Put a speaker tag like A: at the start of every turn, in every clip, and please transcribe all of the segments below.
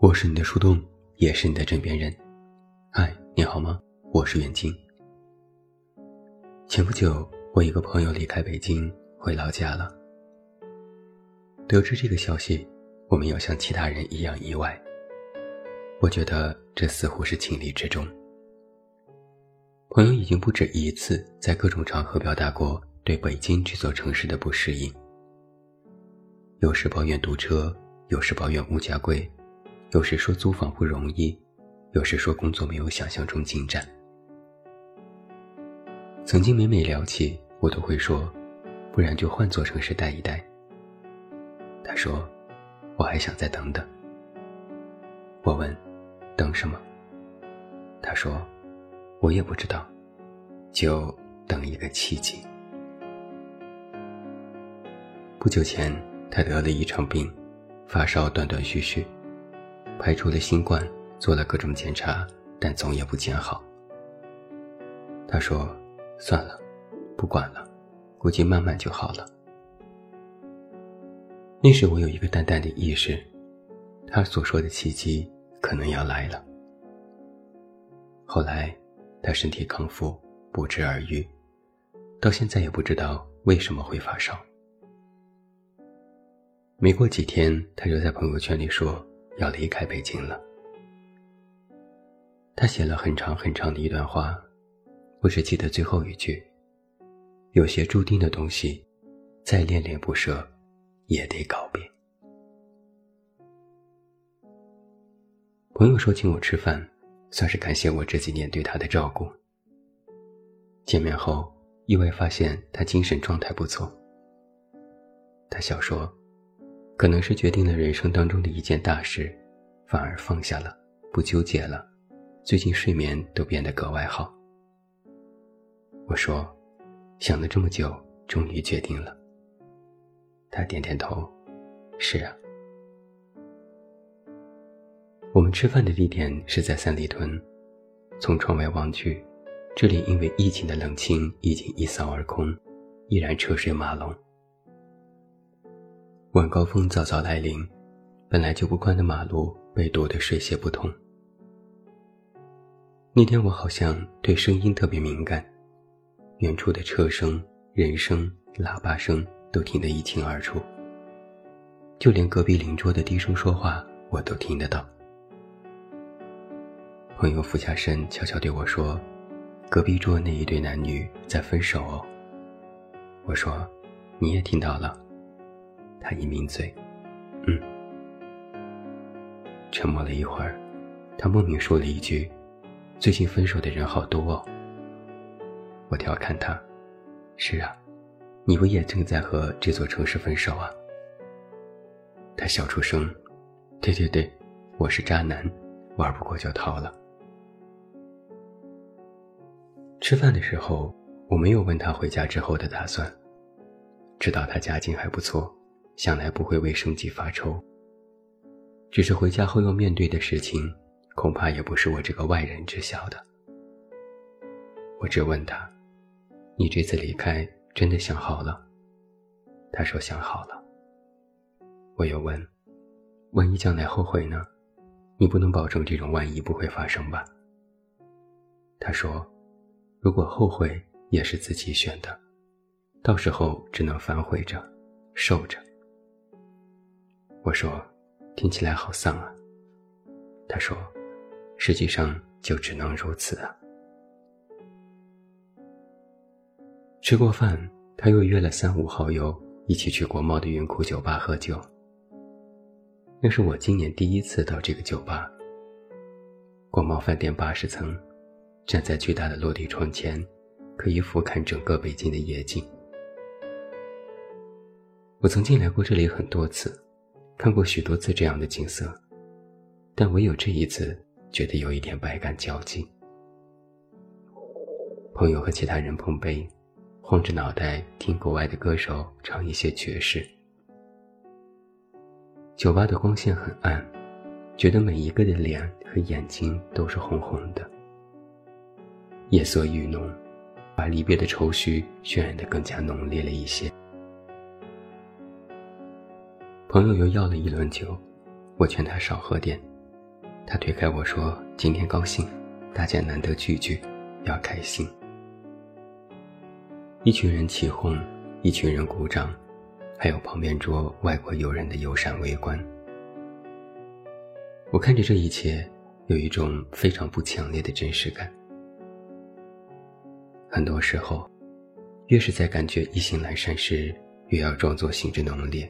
A: 我是你的树洞，也是你的枕边人。嗨，你好吗？我是远近。前不久，我一个朋友离开北京回老家了。得知这个消息，我没有像其他人一样意外。我觉得这似乎是情理之中。朋友已经不止一次在各种场合表达过对北京这座城市的不适应，有时抱怨堵车，有时抱怨物价贵，有时说租房不容易，有时说工作没有想象中进展。曾经每每聊起，我都会说，不然就换座城市待一待。他说，我还想再等等。我问，等什么？他说。我也不知道，就等一个契机。不久前，他得了一场病，发烧断断续续，排除了新冠，做了各种检查，但总也不见好。他说：“算了，不管了，估计慢慢就好了。”那时我有一个淡淡的意识，他所说的契机可能要来了。后来。他身体康复，不治而愈，到现在也不知道为什么会发烧。没过几天，他就在朋友圈里说要离开北京了。他写了很长很长的一段话，我只记得最后一句：“有些注定的东西，再恋恋不舍，也得告别。”朋友说请我吃饭。算是感谢我这几年对他的照顾。见面后，意外发现他精神状态不错。他笑说：“可能是决定了人生当中的一件大事，反而放下了，不纠结了，最近睡眠都变得格外好。”我说：“想了这么久，终于决定了。”他点点头：“是啊。”我们吃饭的地点是在三里屯，从窗外望去，这里因为疫情的冷清已经一扫而空，依然车水马龙。晚高峰早早来临，本来就不宽的马路被堵得水泄不通。那天我好像对声音特别敏感，远处的车声、人声、喇叭声都听得一清二楚，就连隔壁邻桌的低声说话我都听得到。朋友俯下身，悄悄对我说：“隔壁桌那一对男女在分手哦。”我说：“你也听到了？”他一抿嘴：“嗯。”沉默了一会儿，他莫名说了一句：“最近分手的人好多哦。”我调侃他：“是啊，你不也正在和这座城市分手啊？”他笑出声：“对对对，我是渣男，玩不过就逃了。”吃饭的时候，我没有问他回家之后的打算。知道他家境还不错，想来不会为生计发愁。只是回家后要面对的事情，恐怕也不是我这个外人知晓的。我只问他：“你这次离开真的想好了？”他说：“想好了。”我又问：“万一将来后悔呢？你不能保证这种万一不会发生吧？”他说。如果后悔也是自己选的，到时候只能反悔着，受着。我说，听起来好丧啊。他说，实际上就只能如此啊。吃过饭，他又约了三五好友一起去国贸的云库酒吧喝酒。那是我今年第一次到这个酒吧。国贸饭店八十层。站在巨大的落地窗前，可以俯瞰整个北京的夜景。我曾经来过这里很多次，看过许多次这样的景色，但唯有这一次觉得有一点百感交集。朋友和其他人碰杯，晃着脑袋听国外的歌手唱一些爵士。酒吧的光线很暗，觉得每一个的脸和眼睛都是红红的。夜色愈浓，把离别的愁绪渲染得更加浓烈了一些。朋友又要了一轮酒，我劝他少喝点，他推开我说：“今天高兴，大家难得聚聚，要开心。”一群人起哄，一群人鼓掌，还有旁边桌外国友人的友善围观。我看着这一切，有一种非常不强烈的真实感。很多时候，越是在感觉意兴阑珊时，越要装作兴致浓烈；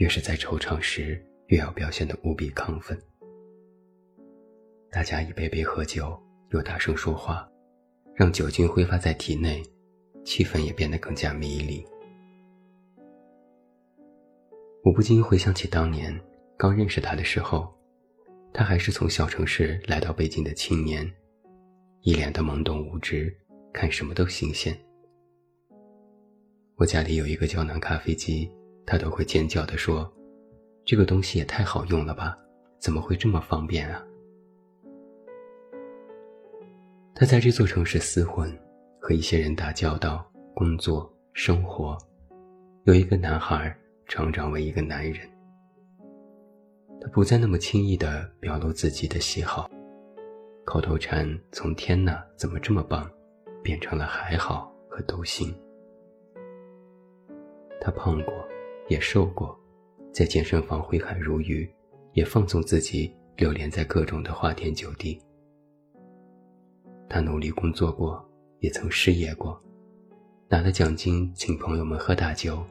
A: 越是在惆怅时，越要表现得无比亢奋。大家一杯杯喝酒，又大声说话，让酒精挥发在体内。气氛也变得更加迷离。我不禁回想起当年刚认识他的时候，他还是从小城市来到北京的青年，一脸的懵懂无知，看什么都新鲜。我家里有一个胶囊咖啡机，他都会尖叫地说：“这个东西也太好用了吧，怎么会这么方便啊？”他在这座城市厮混。和一些人打交道、工作、生活，有一个男孩成长为一个男人。他不再那么轻易地表露自己的喜好，口头禅从“天哪，怎么这么棒”变成了“还好”和“都行”。他胖过，也瘦过，在健身房挥汗如雨，也放纵自己流连在各种的花天酒地。他努力工作过。也曾失业过，拿了奖金请朋友们喝大酒，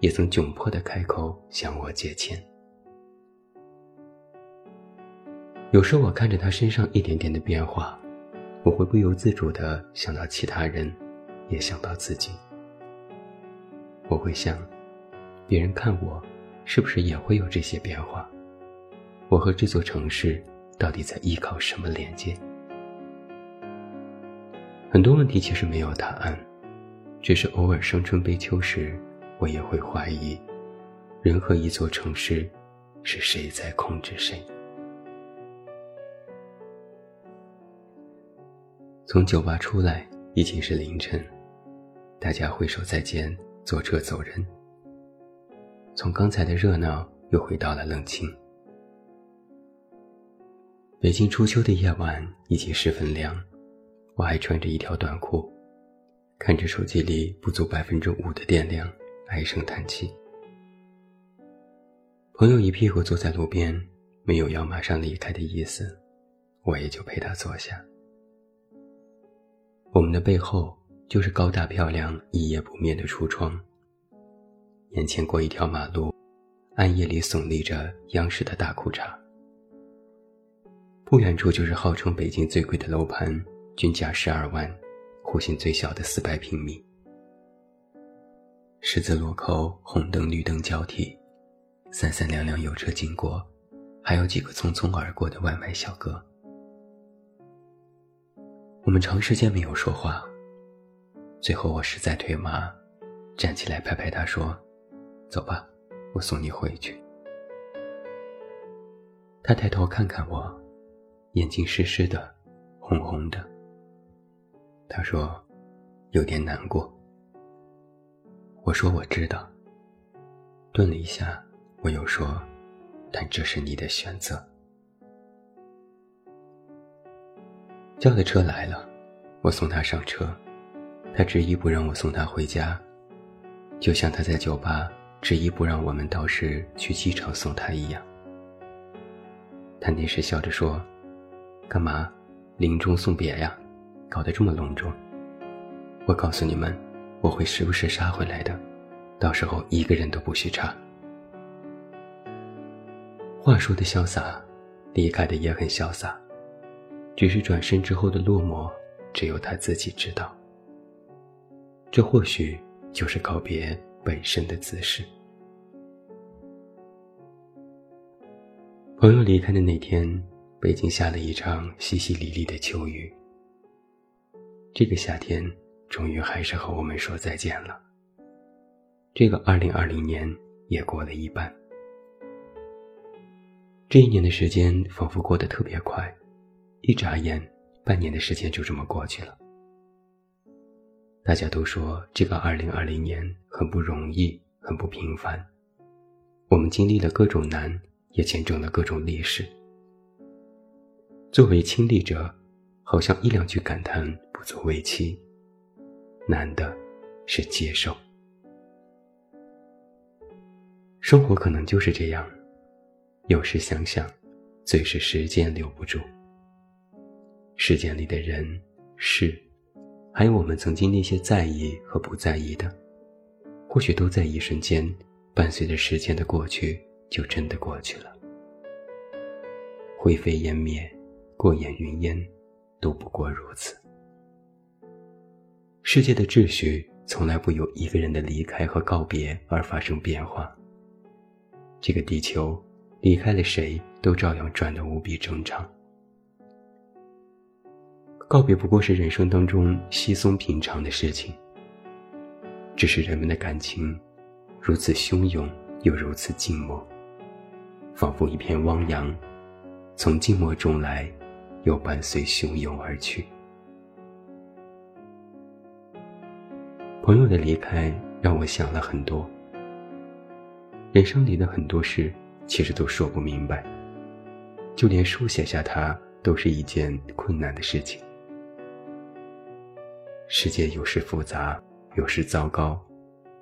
A: 也曾窘迫的开口向我借钱。有时我看着他身上一点点的变化，我会不由自主的想到其他人，也想到自己。我会想，别人看我，是不是也会有这些变化？我和这座城市到底在依靠什么连接？很多问题其实没有答案，只是偶尔伤春悲秋时，我也会怀疑，人和一座城市，是谁在控制谁？从酒吧出来已经是凌晨，大家挥手再见，坐车走人。从刚才的热闹又回到了冷清。北京初秋的夜晚已经十分凉。我还穿着一条短裤，看着手机里不足百分之五的电量，唉声叹气。朋友一屁股坐在路边，没有要马上离开的意思，我也就陪他坐下。我们的背后就是高大漂亮、一夜不灭的橱窗，眼前过一条马路，暗夜里耸立着央视的大裤衩，不远处就是号称北京最贵的楼盘。均价十二万，户型最小的四百平米。十字路口红灯绿灯交替，三三两两有车经过，还有几个匆匆而过的外卖小哥。我们长时间没有说话，最后我实在腿麻，站起来拍拍他说：“走吧，我送你回去。”他抬头看看我，眼睛湿湿的，红红的。他说：“有点难过。”我说：“我知道。”顿了一下，我又说：“但这是你的选择。”叫的车来了，我送他上车，他执意不让我送他回家，就像他在酒吧执意不让我们到时去机场送他一样。他那时笑着说：“干嘛，临终送别呀？”搞得这么隆重，我告诉你们，我会时不时杀回来的，到时候一个人都不许差。话说的潇洒，离开的也很潇洒，只是转身之后的落寞，只有他自己知道。这或许就是告别本身的姿势。朋友离开的那天，北京下了一场淅淅沥沥的秋雨。这个夏天终于还是和我们说再见了。这个二零二零年也过了一半，这一年的时间仿佛过得特别快，一眨眼，半年的时间就这么过去了。大家都说这个二零二零年很不容易，很不平凡。我们经历了各种难，也见证了各种历史。作为亲历者，好像一两句感叹不足为奇。难的是接受。生活可能就是这样，有时想想，最是时间留不住。时间里的人、事，还有我们曾经那些在意和不在意的，或许都在一瞬间，伴随着时间的过去，就真的过去了。灰飞烟灭，过眼云烟，都不过如此。世界的秩序从来不由一个人的离开和告别而发生变化。这个地球离开了谁，都照样转得无比正常。告别不过是人生当中稀松平常的事情，只是人们的感情如此汹涌，又如此静默，仿佛一片汪洋，从静默中来，又伴随汹涌而去。朋友的离开让我想了很多，人生里的很多事其实都说不明白，就连书写下它都是一件困难的事情。世界有时复杂，有时糟糕，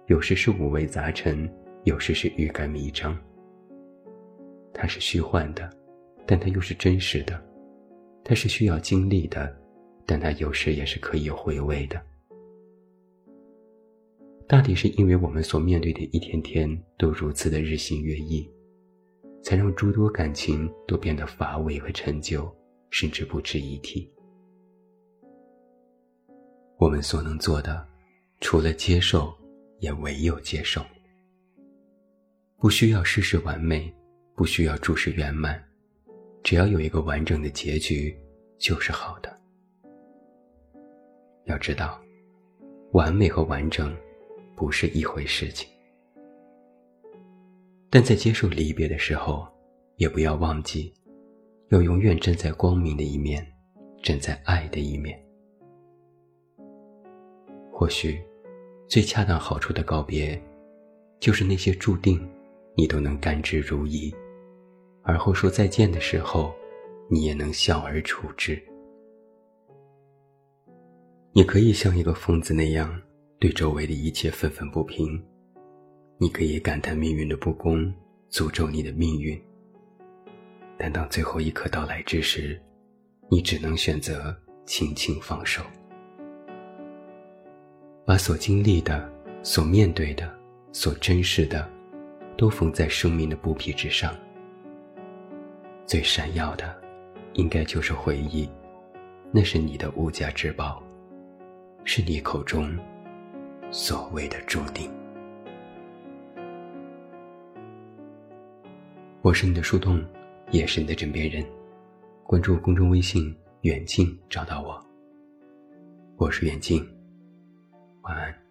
A: 有时是五味杂陈，有时是欲盖弥彰。它是虚幻的，但它又是真实的；它是需要经历的，但它有时也是可以回味的。大抵是因为我们所面对的一天天都如此的日新月异，才让诸多感情都变得乏味和陈旧，甚至不值一提。我们所能做的，除了接受，也唯有接受。不需要事事完美，不需要诸事圆满，只要有一个完整的结局，就是好的。要知道，完美和完整。不是一回事情，但在接受离别的时候，也不要忘记，要永远站在光明的一面，站在爱的一面。或许，最恰当好处的告别，就是那些注定你都能甘之如饴，而后说再见的时候，你也能笑而处之。你可以像一个疯子那样。对周围的一切愤愤不平，你可以感叹命运的不公，诅咒你的命运。但当最后一刻到来之时，你只能选择轻轻放手，把所经历的、所面对的、所珍视的，都缝在生命的布匹之上。最闪耀的，应该就是回忆，那是你的无价之宝，是你口中。所谓的注定。我是你的树洞，也是你的枕边人。关注公众微信“远近”，找到我。我是远近，晚安。